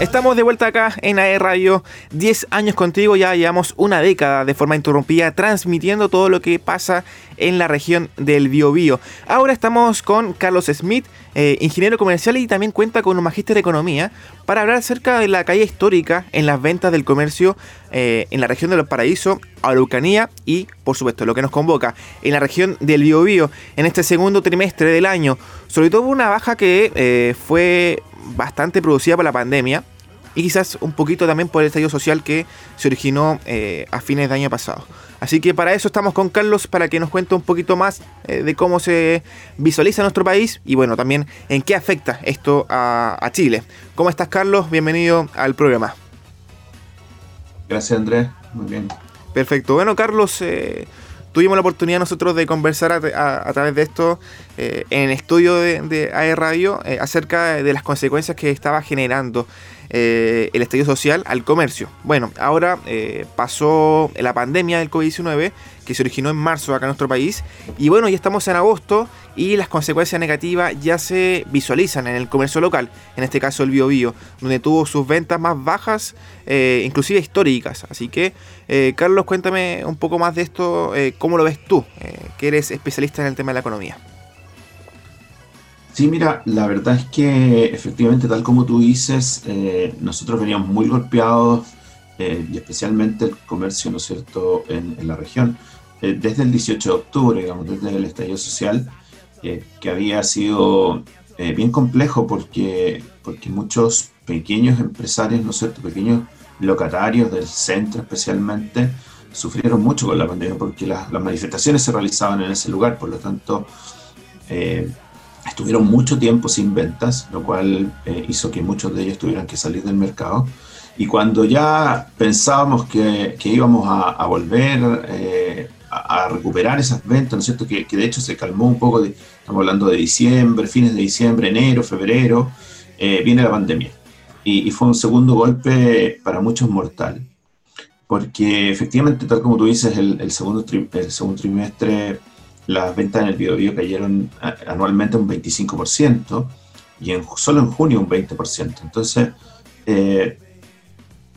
Estamos de vuelta acá en AE Radio, 10 años contigo, ya llevamos una década de forma interrumpida transmitiendo todo lo que pasa en la región del Biobío. Ahora estamos con Carlos Smith, eh, ingeniero comercial y también cuenta con un magíster de economía para hablar acerca de la caída histórica en las ventas del comercio eh, en la región de los Paraísos, Araucanía y, por supuesto, lo que nos convoca en la región del Biobío en este segundo trimestre del año. Sobre todo una baja que eh, fue bastante producida por la pandemia y quizás un poquito también por el estallido social que se originó eh, a fines de año pasado. Así que para eso estamos con Carlos para que nos cuente un poquito más eh, de cómo se visualiza nuestro país y bueno, también en qué afecta esto a, Chile. ¿Cómo estás Carlos? Bienvenido al programa. Gracias Andrés, muy bien. Perfecto. Bueno Carlos, eh, tuvimos la oportunidad nosotros de conversar a, través de esto en el estudio de, de AE Radio acerca de las consecuencias que estaba generando eh, el estallido social al comercio. Bueno, ahora eh, pasó la pandemia del COVID-19 que se originó en marzo acá en nuestro país y bueno, ya estamos en agosto y las consecuencias negativas ya se visualizan en el comercio local, en este caso el BioBio, donde tuvo sus ventas más bajas, eh, inclusive históricas. Así que, Carlos, cuéntame un poco más de esto, cómo lo ves tú, que eres especialista en el tema de la economía. Sí, mira, la verdad es que efectivamente, tal como tú dices, eh, nosotros veníamos muy golpeados, eh, y especialmente el comercio, ¿no es cierto?, en, la región, eh, desde el 18 de octubre, digamos, desde el estallido social, que había sido bien complejo porque, porque muchos pequeños empresarios, ¿no es cierto?, pequeños locatarios del centro especialmente, sufrieron mucho con la pandemia porque las, las manifestaciones se realizaban en ese lugar, por lo tanto, estuvieron mucho tiempo sin ventas, lo cual eh, hizo que muchos de ellos tuvieran que salir del mercado. Y cuando ya pensábamos que, que íbamos a, volver eh, a, recuperar esas ventas, ¿no es cierto? Que, que, de hecho se calmó un poco, de, estamos hablando de diciembre, fines de diciembre, enero, febrero, eh, viene la pandemia. Y, fue un segundo golpe para muchos mortal. Porque efectivamente, tal como tú dices, el, segundo, el segundo trimestre las ventas en el Biobío cayeron anualmente un 25% y en, solo en junio un 20%. Entonces, eh,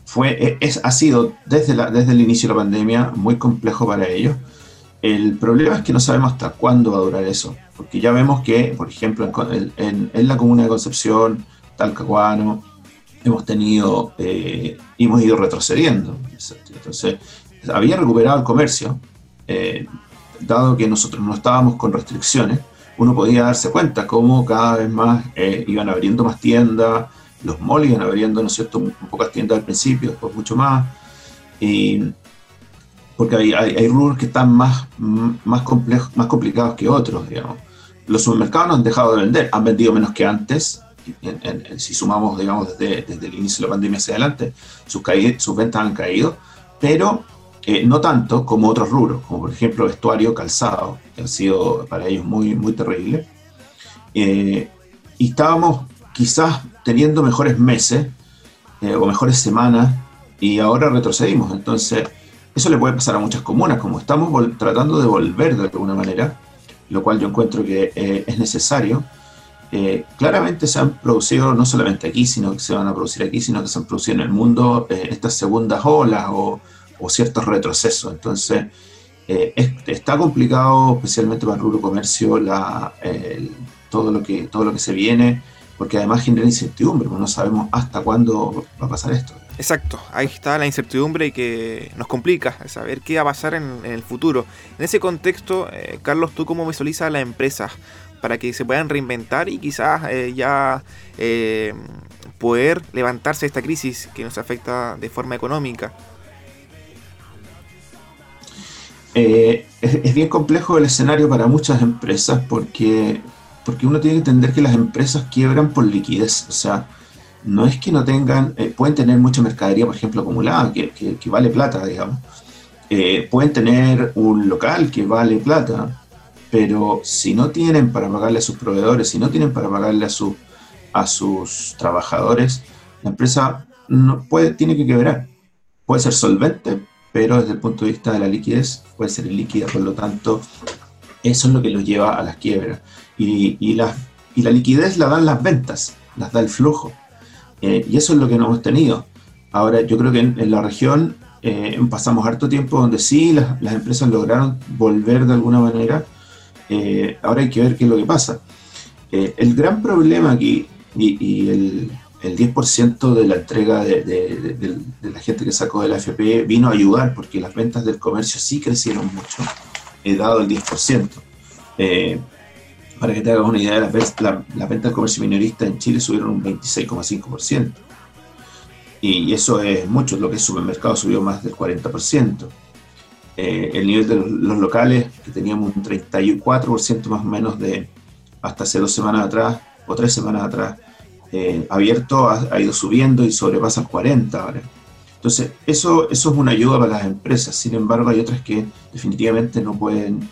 fue, e, es, ha sido desde, desde el inicio de la pandemia muy complejo para ellos. El problema es que no sabemos hasta cuándo va a durar eso, porque ya vemos que, por ejemplo, en, la comuna de Concepción, Talcahuano, hemos tenido, eh, hemos ido retrocediendo. Entonces, había recuperado el comercio, eh, dado que nosotros no estábamos con restricciones, uno podía darse cuenta cómo cada vez más eh, iban abriendo más tiendas, los malls iban abriendo, ¿no es cierto?, pocas tiendas al principio, después mucho más, y, porque hay, hay, rubros que están más, más, complejos, más complicados que otros, digamos. Los supermercados no han dejado de vender, han vendido menos que antes, si sumamos, digamos, desde, desde, el inicio de la pandemia hacia adelante, sus, sus ventas han caído, pero eh, no tanto como otros rubros, como por ejemplo vestuario, calzado, que ha sido para ellos muy, muy terrible. Eh, y estábamos quizás teniendo mejores meses eh, o mejores semanas y ahora retrocedimos. Entonces, eso le puede pasar a muchas comunas, como estamos tratando de volver de alguna manera, lo cual yo encuentro que es necesario. claramente se han producido, no solamente aquí, sino que se van a producir aquí, sino que se han producido en el mundo estas segundas olas o o ciertos retrocesos. Entonces, eh, está complicado, especialmente para el rubro comercio, todo, lo que, todo lo que se viene, porque además genera incertidumbre, no sabemos hasta cuándo va a pasar esto. Exacto, ahí está la incertidumbre que nos complica saber qué va a pasar en, el futuro. En ese contexto, eh, Carlos, ¿tú cómo visualizas a las empresas para que se puedan reinventar y quizás eh, ya poder levantarse de esta crisis que nos afecta de forma económica? Eh, es, bien complejo el escenario para muchas empresas porque, porque uno tiene que entender que las empresas quiebran por liquidez. O sea, no es que no tengan, eh, pueden tener mucha mercadería, por ejemplo, acumulada, que, que, vale plata, digamos. Eh, pueden tener un local que vale plata, pero si no tienen para pagarle a sus proveedores, si no tienen para pagarle a, su, a sus trabajadores, la empresa no puede, tiene que quebrar. Puede ser solvente, pero desde el punto de vista de la liquidez puede ser líquida, por lo tanto, eso es lo que los lleva a las quiebras. Y, y, la, y la liquidez la dan las ventas, las da el flujo. Eh, y eso es lo que no hemos tenido. Ahora, yo creo que en, la región eh, pasamos harto tiempo donde sí las, las, empresas lograron volver de alguna manera. Eh, ahora hay que ver qué es lo que pasa. el gran problema aquí, y, el, el, 10% de la entrega de, de, de, la gente que sacó de la FP vino a ayudar porque las ventas del comercio sí crecieron mucho, he dado el 10%. para que te hagas una idea, las, ventas del comercio minorista en Chile subieron un 26,5% y eso es mucho, lo que es supermercado subió más del 40%. Eh, el nivel de los, locales, que teníamos un 34% más o menos de hasta hace dos semanas atrás o tres semanas atrás, eh, abierto ha, ido subiendo y sobrepasa el 40 ahora. Entonces, eso, eso es una ayuda para las empresas. Sin embargo, hay otras que definitivamente no pueden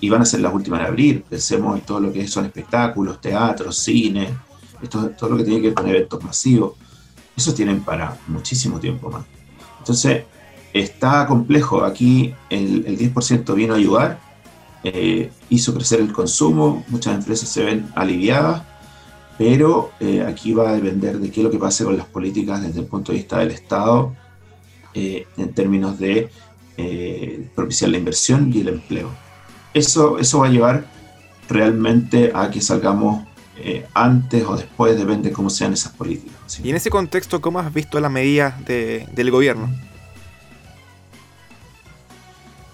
y van a ser las últimas en abrir. Pensemos en todo lo que son espectáculos, teatros, cine, esto, todo lo que tiene que ver con eventos masivos eso tienen para muchísimo tiempo más. Entonces, está complejo. Aquí el, 10% vino a ayudar, eh, hizo crecer el consumo, muchas empresas se ven aliviadas, pero eh, aquí va a depender de qué es lo que pase con las políticas desde el punto de vista del Estado eh, en términos de propiciar la inversión y el empleo. Eso, eso va a llevar realmente a que salgamos eh, antes o después, depende de cómo sean esas políticas. Y en ese contexto, ¿cómo has visto las medidas del gobierno?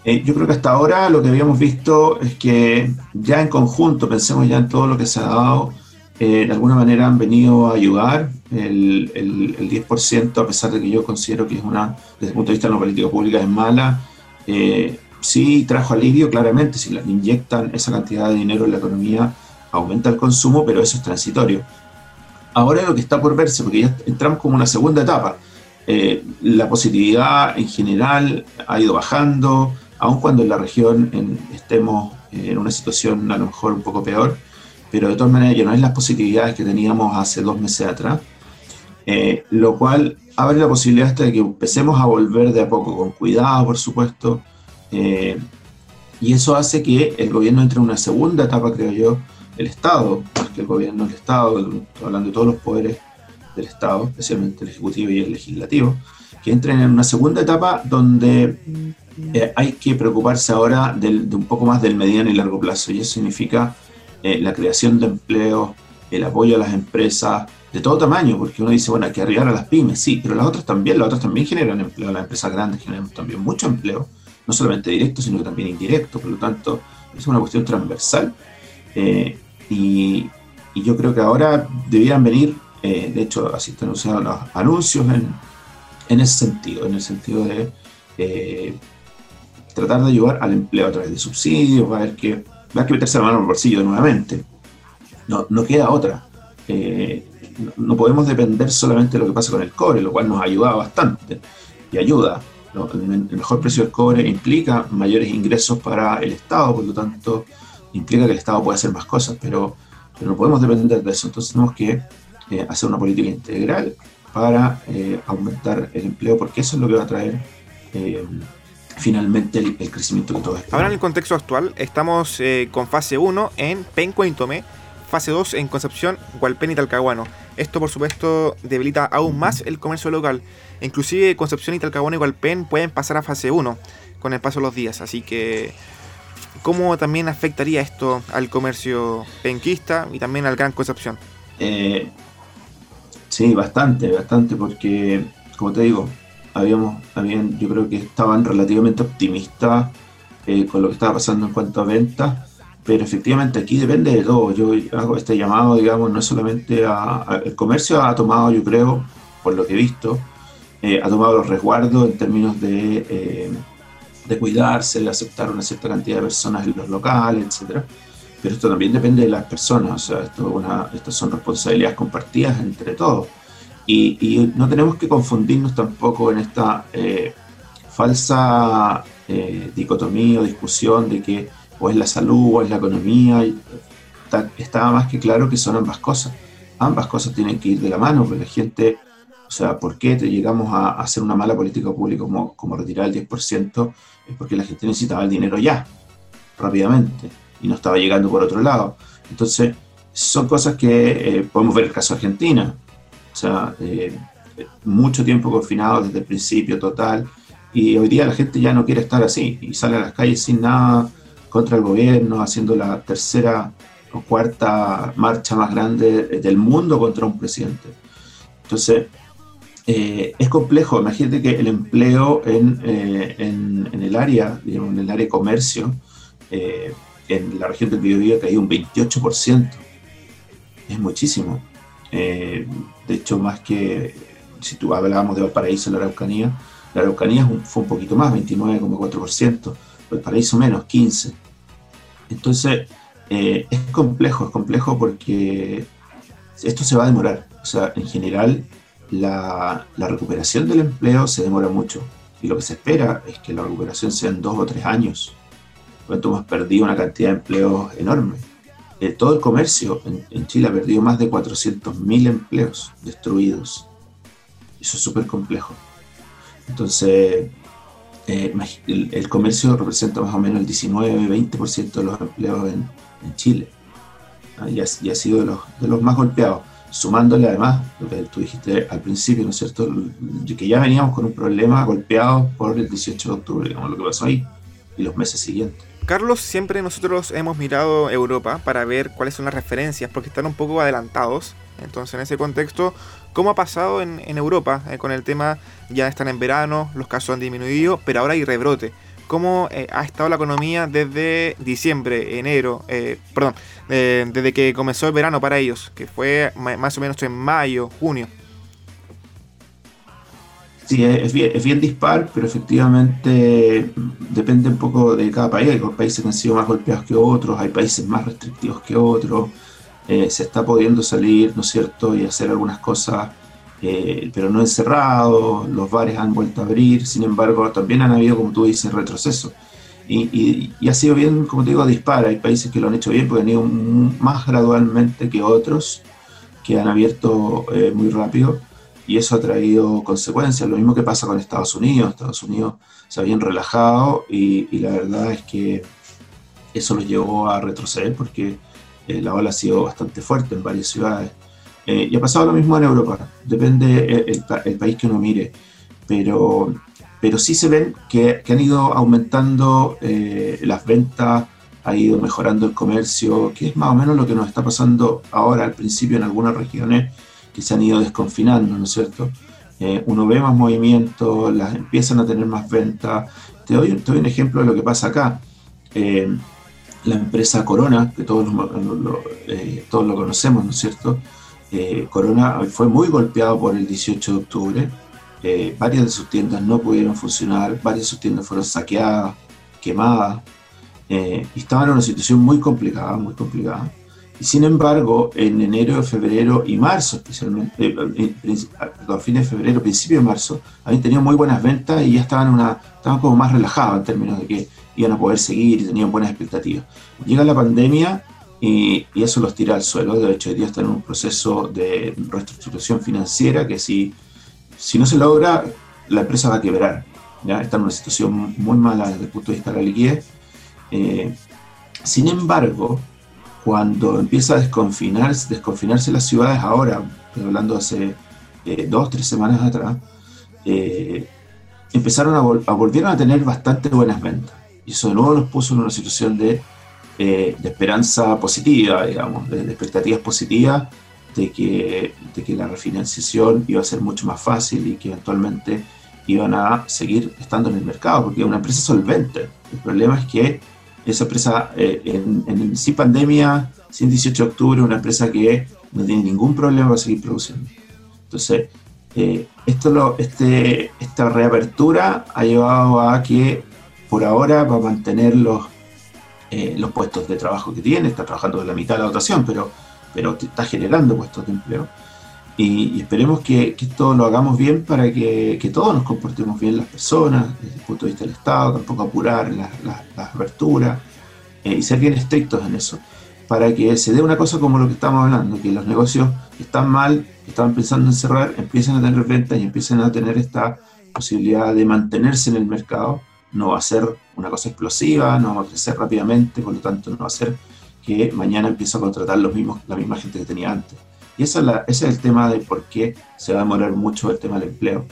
Eh, yo creo que hasta ahora lo que habíamos visto es que ya en conjunto, pensemos ya en todo lo que se ha dado, eh, de alguna manera han venido a ayudar. El, el, 10%, a pesar de que yo considero que es una, desde el punto de vista de la política pública, es mala, sí trajo alivio, claramente, si inyectan esa cantidad de dinero en la economía, aumenta el consumo, pero eso es transitorio. Ahora lo que está por verse, porque ya entramos como una segunda etapa, eh, la positividad en general ha ido bajando, aun cuando en la región estemos en una situación a lo mejor un poco peor, pero de todas maneras ya no es las positividades que teníamos hace dos meses atrás, eh, lo cual abre la posibilidad de que empecemos a volver de a poco, con cuidado por supuesto, eh, y eso hace que el gobierno entre en una segunda etapa, creo yo, el Estado, más que el gobierno, el Estado, hablando de todos los poderes del Estado, especialmente el Ejecutivo y el Legislativo, que entren en una segunda etapa donde eh, hay que preocuparse ahora de un poco más del mediano y largo plazo, y eso significa eh, la creación de empleo, el apoyo a las empresas de todo tamaño, porque uno dice, bueno, hay que arribar a las pymes, sí, pero las otras también, las otras también generan empleo, las empresas grandes generan también mucho empleo, no solamente directo, sino también indirecto, por lo tanto, es una cuestión transversal. Eh, y, yo creo que ahora debieran venir, eh, de hecho, así están anunciados los anuncios en, en, ese sentido, en el sentido de tratar de ayudar al empleo a través de subsidios, a haber a que meterse la mano en el bolsillo nuevamente. No, no queda otra. Eh, no, podemos depender solamente de lo que pasa con el cobre, lo cual nos ha ayudado bastante y ayuda. El mejor precio del cobre implica mayores ingresos para el Estado, por lo tanto, implica que el Estado puede hacer más cosas, pero, no podemos depender de eso. Entonces tenemos que eh, hacer una política integral para eh, aumentar el empleo, porque eso es lo que va a traer finalmente el, crecimiento que todos esperamos. Ahora en el contexto actual estamos con fase 1 en Penco y Tomé, fase 2 en Concepción, Hualpén y Talcahuano. Esto por supuesto debilita aún más el comercio local. Inclusive Concepción y Talcahuano y Hualpén pueden pasar a fase 1 con el paso de los días, así que ¿Cómo también afectaría esto al comercio penquista y también al Gran Concepción? Eh, sí, bastante, bastante, porque, como te digo, habíamos, habían, yo creo que estaban relativamente optimistas eh, con lo que estaba pasando en cuanto a ventas, pero efectivamente aquí depende de todo. Yo hago este llamado, digamos, no solamente a, el comercio ha tomado, yo creo, por lo que he visto, eh, ha tomado los resguardos en términos de de cuidarse, de aceptar una cierta cantidad de personas en los locales, etc. Pero esto también depende de las personas, o sea, esto una, son responsabilidades compartidas entre todos. Y, no tenemos que confundirnos tampoco en esta eh, falsa eh, dicotomía o discusión de que o es la salud o es la economía. Está, más que claro que son ambas cosas. Ambas cosas tienen que ir de la mano, porque la gente, o sea, ¿por qué te llegamos a, hacer una mala política pública como, como retirar el 10%? porque la gente necesitaba el dinero ya, rápidamente, y no estaba llegando por otro lado. Entonces, son cosas que eh, podemos ver el caso de Argentina. O sea, mucho tiempo confinado desde el principio total. Y hoy día la gente ya no quiere estar así y sale a las calles sin nada contra el gobierno, haciendo la tercera o cuarta marcha más grande del mundo contra un presidente. Entonces, eh, es complejo. Imagínate que el empleo en, eh, en, el área, digamos, en el área de comercio, eh, en la región del Biobío caído un 28%. Es muchísimo. De hecho, más que si tú hablábamos de Valparaíso, la Araucanía, la Araucanía fue un poquito más, 29,4%, Valparaíso menos, 15%. Entonces, es complejo, es complejo porque esto se va a demorar. O sea, en general, la, recuperación del empleo se demora mucho y lo que se espera es que la recuperación sea en dos o tres años. Por hemos perdido una cantidad de empleos enorme. Eh, todo el comercio en, Chile ha perdido más de 400.000 empleos destruidos. Eso es súper complejo. Entonces, eh, el, comercio representa más o menos el 19-20% de los empleos en, Chile. Ah, y, ha, sido de los más golpeados sumándole además lo que tú dijiste al principio, ¿no es cierto? Que ya veníamos con un problema golpeado por el 18 de octubre, digamos, lo que pasó ahí, y los meses siguientes. Carlos, siempre nosotros hemos mirado Europa para ver cuáles son las referencias, porque están un poco adelantados. Entonces, en ese contexto, ¿cómo ha pasado en, Europa eh, con el tema? Ya están en verano, los casos han disminuido, pero ahora hay rebrote cómo eh, ha estado la economía desde diciembre, enero, eh, perdón, desde que comenzó el verano para ellos, que fue más o menos en mayo, junio. Sí, es bien, es dispar, pero efectivamente depende un poco de cada país. Hay países que han sido más golpeados que otros, hay países más restrictivos que otros. Eh, se está pudiendo salir, ¿no es cierto?, y hacer algunas cosas eh, pero no encerrado, los bares han vuelto a abrir, sin embargo también han habido, como tú dices, retroceso. Y, y, ha sido bien, como te digo, dispara. Hay países que lo han hecho bien porque han ido más gradualmente que otros, que han abierto eh, muy rápido, y eso ha traído consecuencias. Lo mismo que pasa con Estados Unidos. Estados Unidos se habían relajado y, y la verdad es que eso los llevó a retroceder porque eh, la ola ha sido bastante fuerte en varias ciudades. Eh, y ha pasado lo mismo en Europa, depende el, país que uno mire, pero, pero sí se ven que, han ido aumentando eh, las ventas, ha ido mejorando el comercio, que es más o menos lo que nos está pasando ahora al principio en algunas regiones que se han ido desconfinando, ¿no es cierto? Eh, uno ve más movimiento, las empiezan a tener más ventas. Te doy, un ejemplo de lo que pasa acá. la empresa Corona, que todos todos lo conocemos, ¿no es cierto? Eh, Corona fue muy golpeado por el 18 de octubre. Eh, varias de sus tiendas no pudieron funcionar, varias de sus tiendas fueron saqueadas, quemadas, eh, estaban en una situación muy complicada, muy complicada. Y sin embargo, en enero, febrero y marzo, especialmente, a fines de febrero, principio de marzo, habían tenido muy buenas ventas y ya estaban, una, estaban como más relajados en términos de que iban a poder seguir y tenían buenas expectativas. Llega la pandemia y, eso los tira al suelo. De hecho, hoy día están en un proceso de reestructuración financiera que si, si no se logra, la empresa va a quebrar. ¿ya? Está en una situación muy mala desde el punto de vista de la liquidez. Eh, sin embargo, cuando empieza a desconfinarse, desconfinarse las ciudades ahora, estoy hablando hace eh, dos, tres semanas atrás, eh, empezaron a, a volvieron a tener bastante buenas ventas. Y eso de nuevo nos puso en una situación de de esperanza positiva, digamos, de, expectativas positivas de que, de que la refinanciación iba a ser mucho más fácil y que eventualmente iban a seguir estando en el mercado, porque es una empresa solvente. El problema es que esa empresa, eh, en, sin pandemia, sin 18 de octubre, una empresa que no tiene ningún problema para seguir produciendo. Entonces, eh, esto lo, este, esta reapertura ha llevado a que por ahora va a mantener los eh, los puestos de trabajo que tiene, está trabajando en la mitad de la dotación, pero está generando puestos de empleo. Y, esperemos que, esto lo hagamos bien para que, todos nos comportemos bien las personas, desde el punto de vista del Estado, tampoco apurar las la, aperturas eh, y ser bien estrictos en eso, para que se dé una cosa como lo que estamos hablando, que los negocios están mal, estaban pensando en cerrar, empiecen a tener ventas y empiecen a tener esta posibilidad de mantenerse en el mercado no va a ser una cosa explosiva, no va a crecer rápidamente, por lo tanto no va a ser que mañana empiece a contratar los mismos, la misma gente que tenía antes. Y esa ese es el tema de por qué se va a demorar mucho el tema del empleo,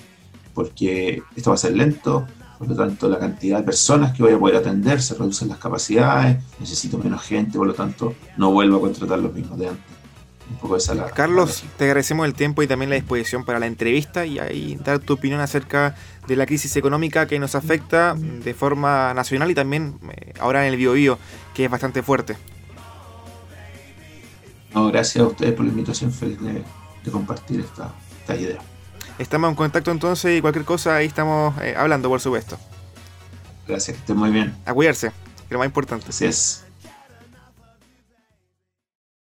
porque esto va a ser lento, por lo tanto la cantidad de personas que voy a poder atender se reducen las capacidades, necesito menos gente, por lo tanto no vuelvo a contratar los mismos de antes. Un poco esa la, Carlos, te agradecemos el tiempo y también la disposición para la entrevista y ahí dar tu opinión acerca de la crisis económica que nos afecta de forma nacional y también eh, ahora en el Biobío, que es bastante fuerte. No, gracias a ustedes por la invitación, feliz de, compartir esta, idea. Estamos en contacto entonces y cualquier cosa ahí estamos eh, hablando, por supuesto. Gracias, que estén muy bien. A cuidarse, que lo más importante. Así es.